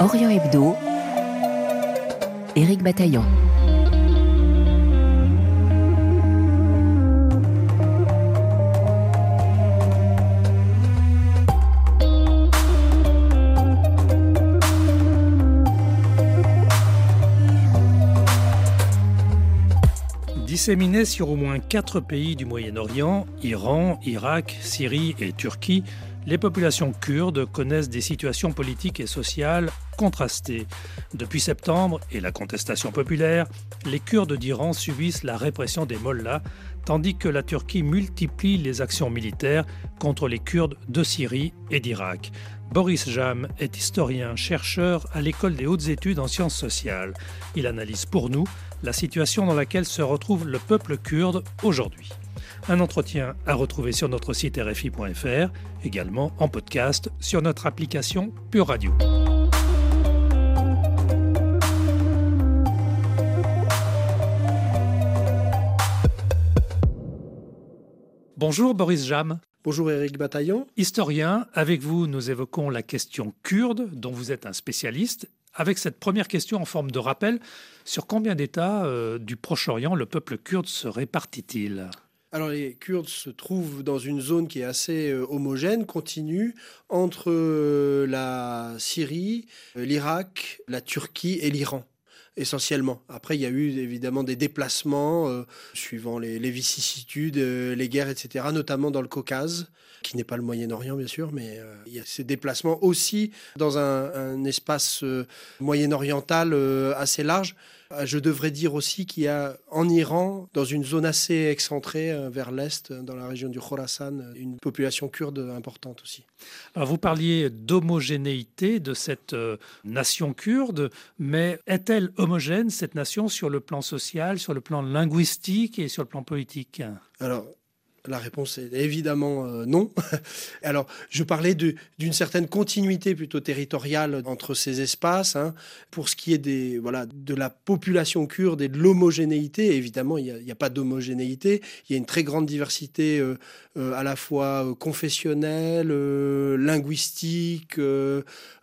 Orient Hebdo, Éric Bataillon. Disséminés sur au moins quatre pays du Moyen-Orient, Iran, Irak, Syrie et Turquie, les populations kurdes connaissent des situations politiques et sociales contrastées. Depuis septembre et la contestation populaire, les Kurdes d'Iran subissent la répression des mollahs, tandis que la Turquie multiplie les actions militaires contre les Kurdes de Syrie et d'Irak. Boris Jam est historien, chercheur à l'école des hautes études en sciences sociales. Il analyse pour nous la situation dans laquelle se retrouve le peuple kurde aujourd'hui. Un entretien à retrouver sur notre site rfi.fr, également en podcast sur notre application Pure Radio. Bonjour Boris Jam. Bonjour Éric Bataillon. Historien, avec vous nous évoquons la question kurde dont vous êtes un spécialiste avec cette première question en forme de rappel, sur combien d'États euh, du Proche-Orient le peuple kurde se répartit-il? Alors les Kurdes se trouvent dans une zone qui est assez euh, homogène, continue, entre euh, la Syrie, l'Irak, la Turquie et l'Iran essentiellement. Après, il y a eu évidemment des déplacements suivant les, vicissitudes, les guerres, etc., notamment dans le Caucase qui n'est pas le Moyen-Orient bien sûr, mais euh, il y a ces déplacements aussi dans un, espace euh, moyen-oriental euh, assez large. Je devrais dire aussi qu'il y a en Iran, dans une zone assez excentrée vers l'est, dans la région du Khorasan, une population kurde importante aussi. Alors vous parliez d'homogénéité de cette nation kurde, mais est-elle homogène, cette nation, sur le plan social, sur le plan linguistique et sur le plan politique? Alors, la réponse est évidemment euh, non. Alors, je parlais d'une certaine continuité plutôt territoriale entre ces espaces. Hein. Pour ce qui est des, voilà, de la population kurde et de l'homogénéité, évidemment, il n'y a, pas d'homogénéité. Il y a une très grande diversité euh, euh, à la fois confessionnelle, linguistique,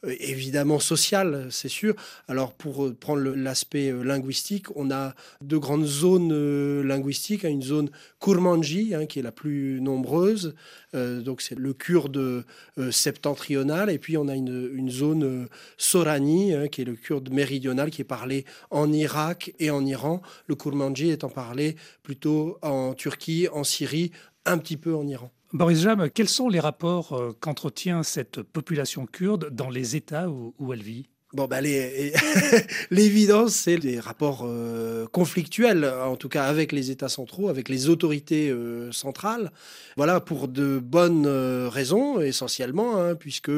évidemment sociale, c'est sûr. Alors, pour prendre l'aspect linguistique, on a deux grandes zones linguistiques. Hein. une zone Kurmanji, hein, qui est la plus nombreuse. Euh, donc c'est le kurde euh, septentrional. Et puis on a une, zone euh, Sorani, hein, qui est le kurde méridional, qui est parlé en Irak et en Iran. Le kurmanji étant parlé plutôt en Turquie, en Syrie, un petit peu en Iran. Boris Jam, quels sont les rapports qu'entretient cette population kurde dans les États où elle vit? Bon, bah, l'évidence, c'est des rapports euh, conflictuels, en tout cas avec les États centraux, avec les autorités euh, centrales. Voilà, pour de bonnes euh, raisons, essentiellement, hein, puisque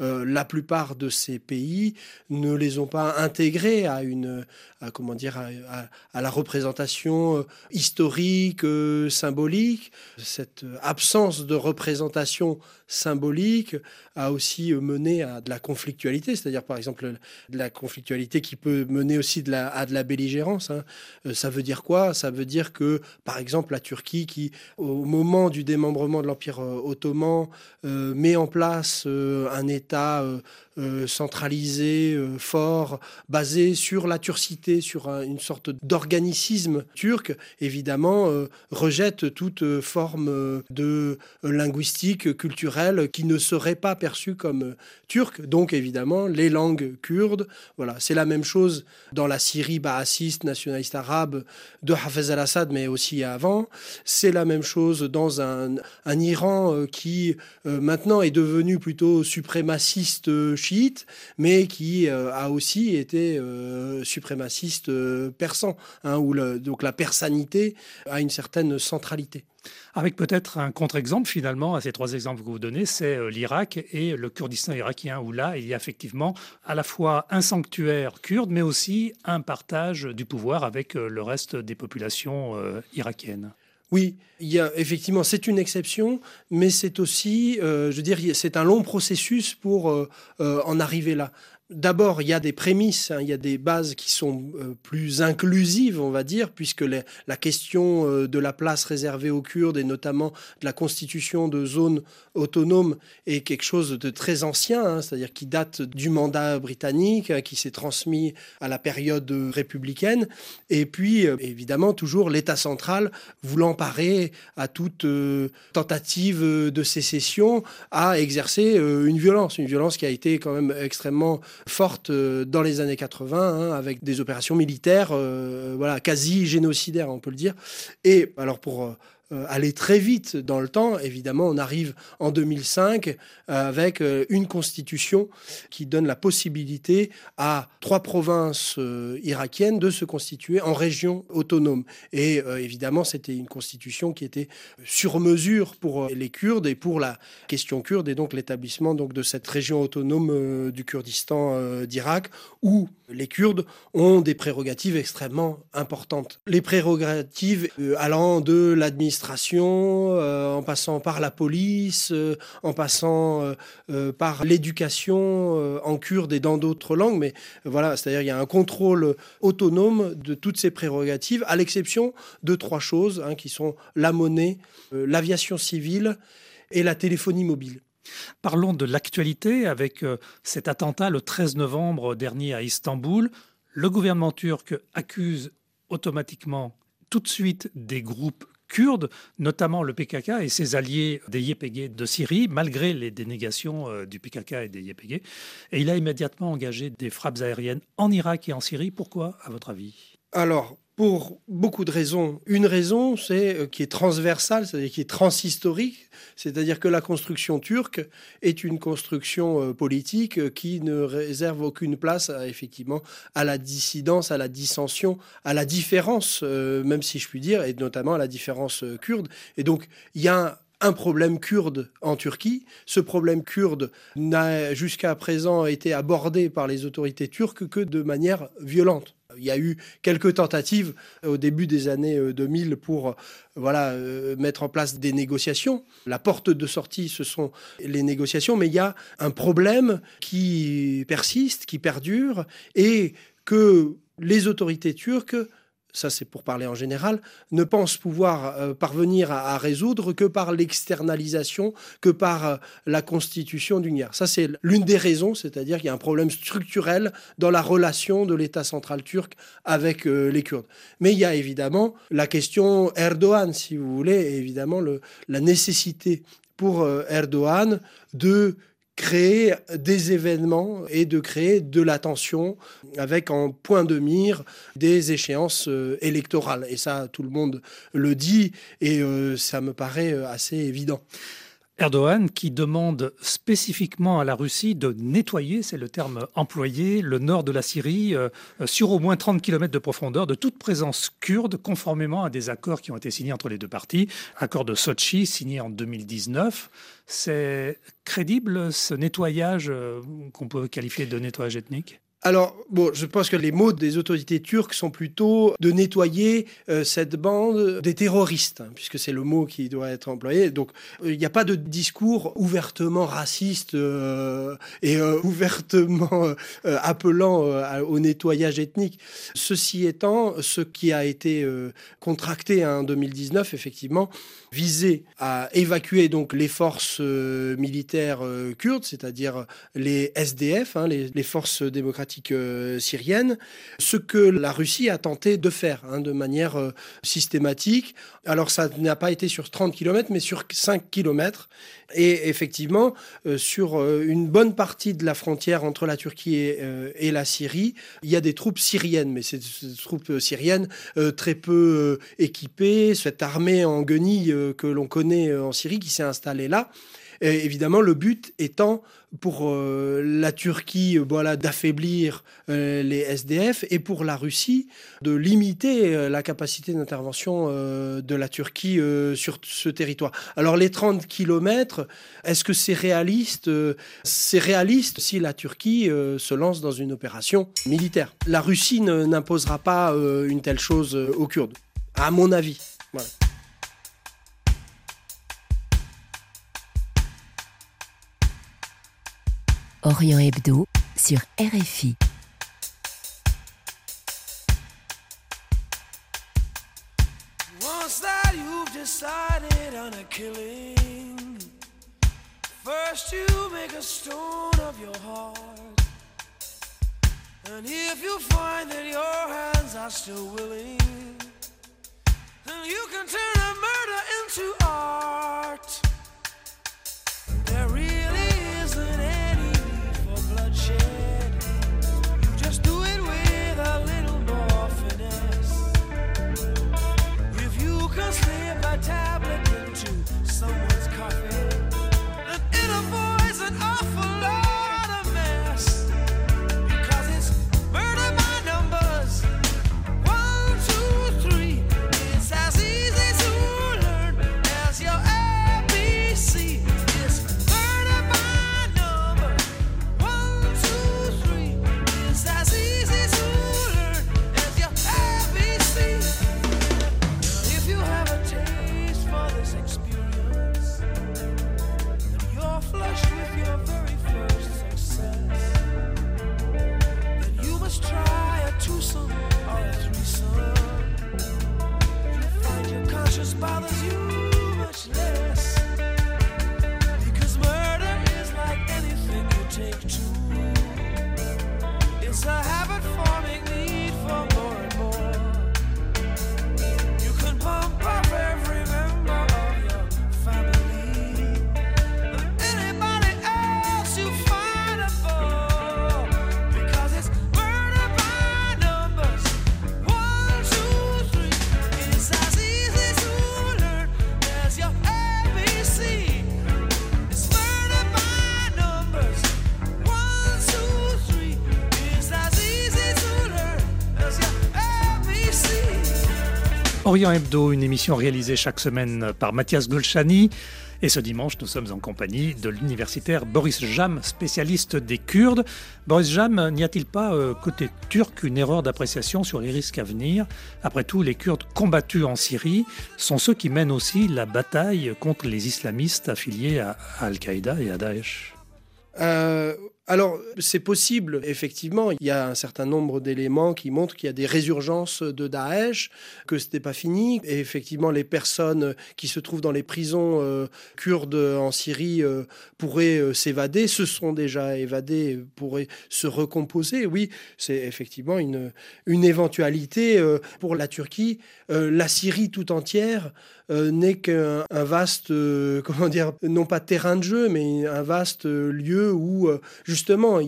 la plupart de ces pays ne les ont pas intégrés à une, à, comment dire, à, la représentation historique, symbolique. Cette absence de représentation symbolique a aussi mené à de la conflictualité, c'est-à-dire par exemple de la conflictualité qui peut mener aussi à de la belligérance. Hein. Euh, ça veut dire quoi? Ça veut dire que, par exemple, la Turquie, qui, au moment du démembrement de l'Empire euh, ottoman, euh, met en place un État centralisé, fort, basé sur la turcité, sur une sorte d'organicisme turc, évidemment, rejette toute forme de linguistique, culturelle, qui ne serait pas perçue comme turque. Donc, évidemment, les langues voilà, c'est la même chose dans la Syrie baassiste, nationaliste arabe de Hafez al-Assad, mais aussi avant. C'est la même chose dans un, Iran euh, qui euh, maintenant est devenu plutôt suprémaciste euh, chiite, mais qui a aussi été suprémaciste persan, hein, où donc la persanité a une certaine centralité. Avec peut-être un contre-exemple finalement à ces trois exemples que vous donnez, c'est euh, l'Irak et le Kurdistan irakien, où là, il y a effectivement à la fois un sanctuaire kurde, mais aussi un partage du pouvoir avec euh, le reste des populations euh, irakiennes. Oui, il y a effectivement, c'est une exception, mais c'est aussi, je veux dire, c'est un long processus pour en arriver là. D'abord, il y a des prémices, hein, il y a des bases qui sont euh, plus inclusives, on va dire, puisque la question euh, de la place réservée aux Kurdes et notamment de la constitution de zones autonomes est quelque chose de très ancien, hein, c'est-à-dire qui date du mandat britannique, hein, qui s'est transmis à la période républicaine, et puis euh, évidemment toujours l'État central voulant parer à toute tentative de sécession, à exercer une violence, une violence qui a été quand même extrêmement forte euh, dans les années 80, hein, avec des opérations militaires, euh, voilà, quasi génocidaires, on peut le dire. Et alors pour euh, euh, aller très vite dans le temps. Évidemment, on arrive en 2005 euh, avec euh, une constitution qui donne la possibilité à trois provinces irakiennes de se constituer en régions autonomes. Et évidemment, c'était une constitution qui était sur mesure pour les Kurdes et pour la question kurde et donc l'établissement donc de cette région autonome du Kurdistan d'Irak où les Kurdes ont des prérogatives extrêmement importantes. Les prérogatives allant de l'administration euh, en passant par la police, euh, en passant euh, par l'éducation en kurde et dans d'autres langues. Mais voilà, c'est-à-dire il y a un contrôle autonome de toutes ces prérogatives, à l'exception de trois choses hein, qui sont la monnaie, l'aviation civile et la téléphonie mobile. Parlons de l'actualité avec cet attentat le 13 novembre dernier à Istanbul. Le gouvernement turc accuse automatiquement tout de suite des groupes kurdes, notamment le PKK et ses alliés des YPG de Syrie, malgré les dénégations euh, du PKK et des YPG. Et il a immédiatement engagé des frappes aériennes en Irak et en Syrie. Pourquoi, à votre avis? Alors, pour beaucoup de raisons. Une raison, c'est euh, qui est transversale, c'est-à-dire qui est transhistorique, c'est-à-dire que la construction turque est une construction euh, politique euh, qui ne réserve aucune place, effectivement, à la dissidence, à la dissension, à la différence, même si je puis dire, et notamment à la différence kurde. Et donc, il y a un problème kurde en Turquie. Ce problème kurde n'a jusqu'à présent été abordé par les autorités turques que de manière violente. Il y a eu quelques tentatives au début des années 2000 euh, pour euh, voilà, euh, mettre en place des négociations. La porte de sortie, ce sont les négociations, mais il y a un problème qui persiste, qui perdure, et que les autorités turques ça c'est pour parler en général, ne pense pouvoir euh, parvenir à, résoudre que par l'externalisation, que par euh, la constitution d'une guerre. Ça c'est l'une des raisons, c'est-à-dire qu'il y a un problème structurel dans la relation de l'État central turc avec euh, les Kurdes. Mais il y a évidemment la question Erdogan, si vous voulez, et évidemment la nécessité pour Erdogan de créer des événements et de créer de l'attention avec en point de mire des échéances euh, électorales. Et ça, tout le monde le dit et euh, ça me paraît euh, assez évident. Erdogan qui demande spécifiquement à la Russie de nettoyer, c'est le terme employé, le nord de la Syrie euh, sur au moins 30 km de profondeur de toute présence kurde conformément à des accords qui ont été signés entre les deux parties. Accord de Sochi signé en 2019. C'est crédible ce nettoyage euh, qu'on peut qualifier de nettoyage ethnique? Alors, bon, je pense que les mots des autorités turques sont plutôt de nettoyer euh, cette bande des terroristes, hein, puisque c'est le mot qui doit être employé. Donc, euh, il n'y a pas de discours ouvertement raciste euh, et ouvertement appelant au nettoyage ethnique. Ceci étant, ce qui a été contracté en 2019, effectivement, visait à évacuer donc les forces militaires kurdes, c'est-à-dire les SDF, hein, les forces démocratiques euh, syrienne, ce que la Russie a tenté de faire hein, de manière euh, systématique. Alors ça n'a pas été sur 30 km, mais sur 5 km. Et effectivement, euh, sur une bonne partie de la frontière entre la Turquie et, la Syrie, il y a des troupes syriennes, mais des troupes syriennes très peu équipées, cette armée en guenille que l'on connaît en Syrie qui s'est installée là évidemment, le but étant pour euh, la Turquie voilà, d'affaiblir euh, les SDF et pour la Russie de limiter euh, la capacité d'intervention de la Turquie sur ce territoire. Alors les 30 kilomètres, est-ce que c'est réaliste C'est réaliste si la Turquie se lance dans une opération militaire? La Russie n'imposera pas une telle chose aux Kurdes, à mon avis. Orient Hebdo, sur RFI. Once that you've decided on a killing, first you make a stone of your heart. And if you find that your hands are still willing, then you can turn a murder into art. Orient Hebdo, une émission réalisée chaque semaine par Mathias Golchani. Et ce dimanche, nous sommes en compagnie de l'universitaire Boris Jam, spécialiste des Kurdes. Boris Jam, n'y a-t-il pas, euh, côté turc, une erreur d'appréciation sur les risques à venir? Après tout, les Kurdes combattus en Syrie sont ceux qui mènent aussi la bataille contre les islamistes affiliés à Al-Qaïda et à Daesh. Euh, alors, c'est possible, effectivement. Il y a un certain nombre d'éléments qui montrent qu'il y a des résurgences de Daesh, que ce n'est pas fini. Et effectivement, les personnes qui se trouvent dans les prisons euh, kurdes en Syrie euh, pourraient euh, s'évader, se sont déjà évadées, pourraient se recomposer. Oui, c'est effectivement une, une éventualité pour la Turquie. La Syrie tout entière euh, n'est qu'un un vaste, euh, comment dire, non pas terrain de jeu, mais un vaste euh, lieu où justement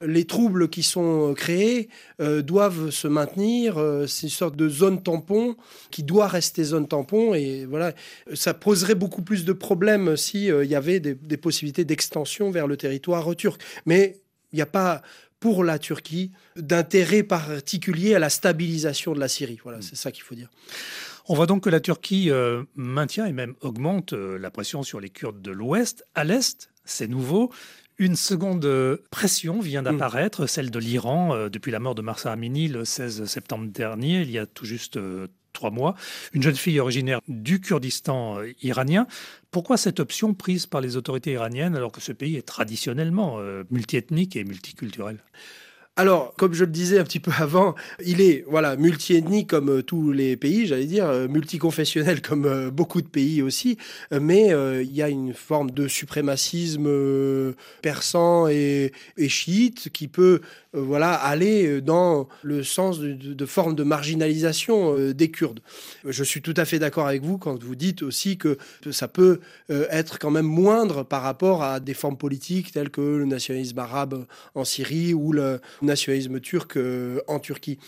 les troubles qui sont créés doivent se maintenir. c'est une sorte de zone tampon qui doit rester zone tampon et voilà, ça poserait beaucoup plus de problèmes si euh, il y avait des possibilités d'extension vers le territoire turc. Mais il n'y a pas pour la Turquie d'intérêt particulier à la stabilisation de la Syrie. Voilà, c'est ça qu'il faut dire. On voit donc que la Turquie euh, maintient et même augmente euh, la pression sur les Kurdes de l'Ouest. À l'Est, c'est nouveau. Une seconde euh, pression vient d'apparaître, celle de l'Iran, depuis la mort de Marsa Amini le 16 septembre dernier, il y a tout juste trois mois. Une jeune fille originaire du Kurdistan euh, iranien. Pourquoi cette option prise par les autorités iraniennes alors que ce pays est traditionnellement euh, multiethnique et multiculturel? Alors, comme je le disais un petit peu avant, il est voilà multiethnique comme euh, tous les pays, j'allais dire, euh, multiconfessionnel comme euh, beaucoup de pays aussi, mais il y a une forme de suprémacisme persan et, chiite qui peut voilà aller dans le sens de, de, forme de marginalisation des Kurdes. Je suis tout à fait d'accord avec vous quand vous dites aussi que ça peut être quand même moindre par rapport à des formes politiques telles que le nationalisme arabe en Syrie ou le nationalisme turc euh, en Turquie.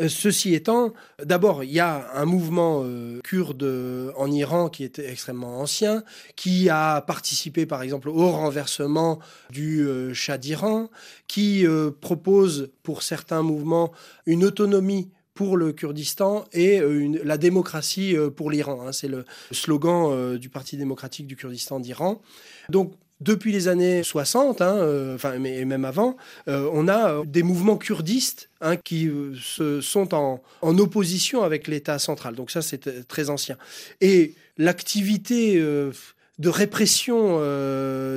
Euh, ceci étant, d'abord, il y a un mouvement euh, kurde en Iran qui est extrêmement ancien, qui a participé par exemple au renversement du Shah d'Iran, qui propose pour certains mouvements une autonomie pour le Kurdistan et une- la démocratie pour l'Iran. hein. C'est le slogan du Parti démocratique du Kurdistan d'Iran. Donc, depuis les années 60, hein, euh, même avant, euh, on a euh, des mouvements kurdistes hein, qui se, sont en, opposition avec l'État central. Donc ça, c'est très ancien. Et l'activité de répression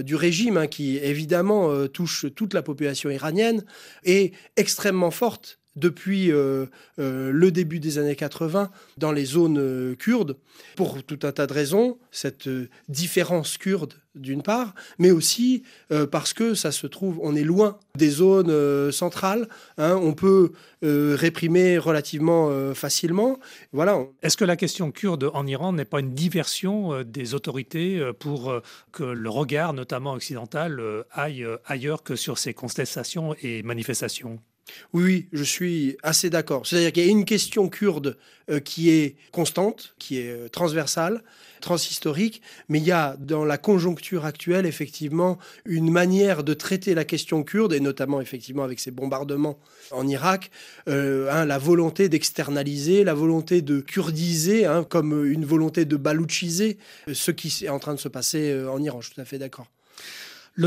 du régime, hein, qui évidemment touche toute la population iranienne, est extrêmement forte depuis euh, euh, le début des années 80 dans les zones euh, kurdes, pour tout un tas de raisons, cette différence kurde d'une part, mais aussi parce que ça se trouve, on est loin des zones centrales, hein, on peut réprimer relativement facilement. Voilà, Est-ce que la question kurde en Iran n'est pas une diversion des autorités pour que le regard, notamment occidental, aille ailleurs que sur ces contestations et manifestations? Oui, je suis assez d'accord. C'est-à-dire qu'il y a une question kurde euh, qui est constante, qui est euh, transversale, transhistorique, mais il y a dans la conjoncture actuelle effectivement une manière de traiter la question kurde, et notamment effectivement avec ces bombardements en Irak, euh, hein, la volonté d'externaliser, la volonté de kurdiser, hein, comme une volonté de balouchiser ce qui est en train de se passer en Iran. Je suis tout à fait d'accord.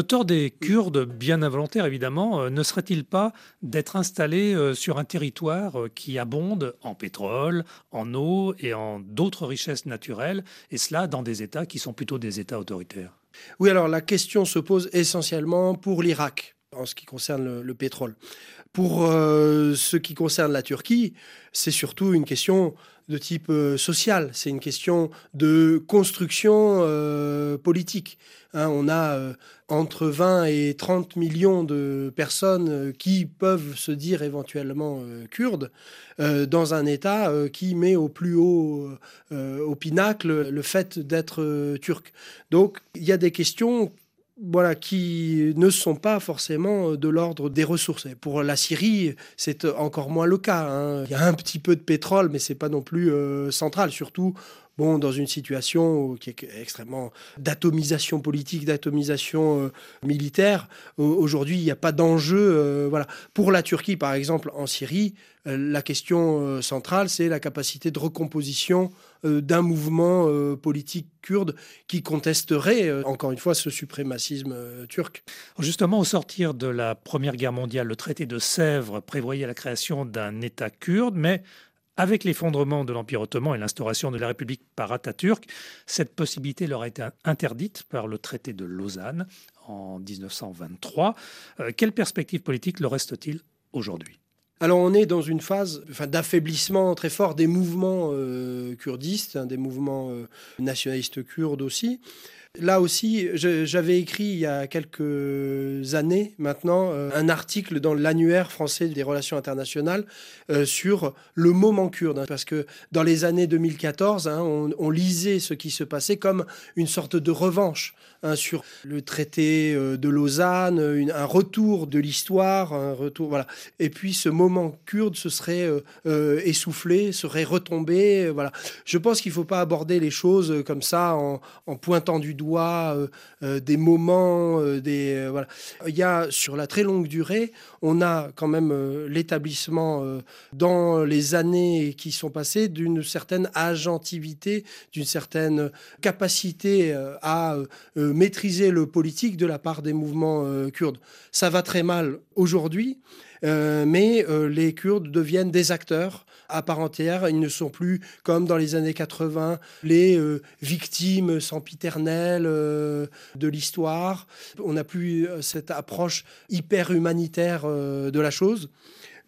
Tort des Kurdes, bien involontaire évidemment, euh, ne serait-il pas d'être installés euh, sur un territoire euh, qui abonde en pétrole, en eau et en d'autres richesses naturelles, et cela dans des États qui sont plutôt des États autoritaires? Oui, alors la question se pose essentiellement pour l'Irak, en ce qui concerne le, le pétrole. Pour euh, ce qui concerne la Turquie, c'est surtout une question de type euh, social, c'est une question de construction euh, politique. Hein, on a entre 20 et 30 millions de personnes qui peuvent se dire éventuellement kurdes dans un État qui met au plus haut, au pinacle, le fait d'être turc. Donc il y a des questions voilà, qui ne sont pas forcément de l'ordre des ressources. Pour la Syrie, c'est encore moins le cas. hein. Il y a un petit peu de pétrole, mais c'est pas non plus euh, central, surtout bon, dans une situation qui est extrêmement d'atomisation politique, d'atomisation euh, militaire. Au- Aujourd'hui, il n'y a pas d'enjeu. euh, voilà. Pour la Turquie, par exemple, en Syrie, euh, la question centrale, c'est la capacité de recomposition d'un mouvement politique kurde qui contesterait, encore une fois, ce suprémacisme turc. Justement, au sortir de la Première Guerre mondiale, le traité de Sèvres prévoyait la création d'un État kurde, mais avec l'effondrement de l'Empire ottoman et l'instauration de la République par Atatürk, cette possibilité leur a été interdite par le traité de Lausanne en 1923. Euh, quelle perspective politique leur reste-t-il aujourd'hui? Alors on est dans une phase d'affaiblissement très fort des mouvements euh, kurdistes, hein, des mouvements euh, nationalistes kurdes aussi. Là aussi, j'avais écrit il y a quelques années maintenant euh, un article dans l'annuaire français des relations internationales euh, sur le moment kurde, parce que dans les années 2014, hein, on, lisait ce qui se passait comme une sorte de revanche hein, sur le traité euh, de Lausanne, un retour de l'histoire, un retour, voilà. Et puis ce moment kurde se serait essoufflé, serait retombé. voilà. Je pense qu'il ne faut pas aborder les choses comme ça en pointant du doigt euh, euh, des moments. euh, des, voilà. Il y a sur la très longue durée, on a quand même l'établissement dans les années qui sont passées d'une certaine agentivité, d'une certaine capacité à maîtriser le politique de la part des mouvements kurdes. Ça va très mal aujourd'hui. Euh, mais euh, les Kurdes deviennent des acteurs à part entière. Ils ne sont plus, comme dans les années 80, les euh, victimes sempiternelles euh, de l'histoire. On n'a plus euh, cette approche hyper humanitaire euh, de la chose.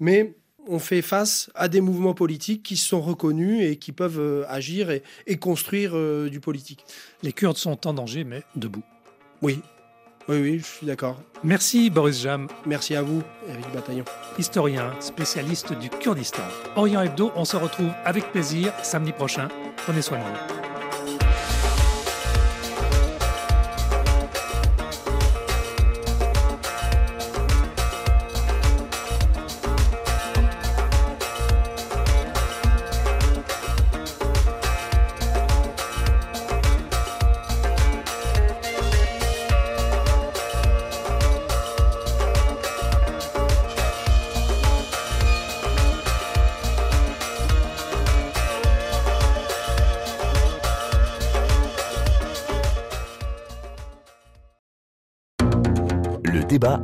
Mais on fait face à des mouvements politiques qui sont reconnus et qui peuvent agir et, et construire du politique. Les Kurdes sont en danger, mais debout. Oui, oui, oui, je suis d'accord. Merci Boris Jam, Merci à vous, Eric Bataillon. historien, spécialiste du Kurdistan. Orient Hebdo, on se retrouve avec plaisir samedi prochain. Prenez soin de vous. Débat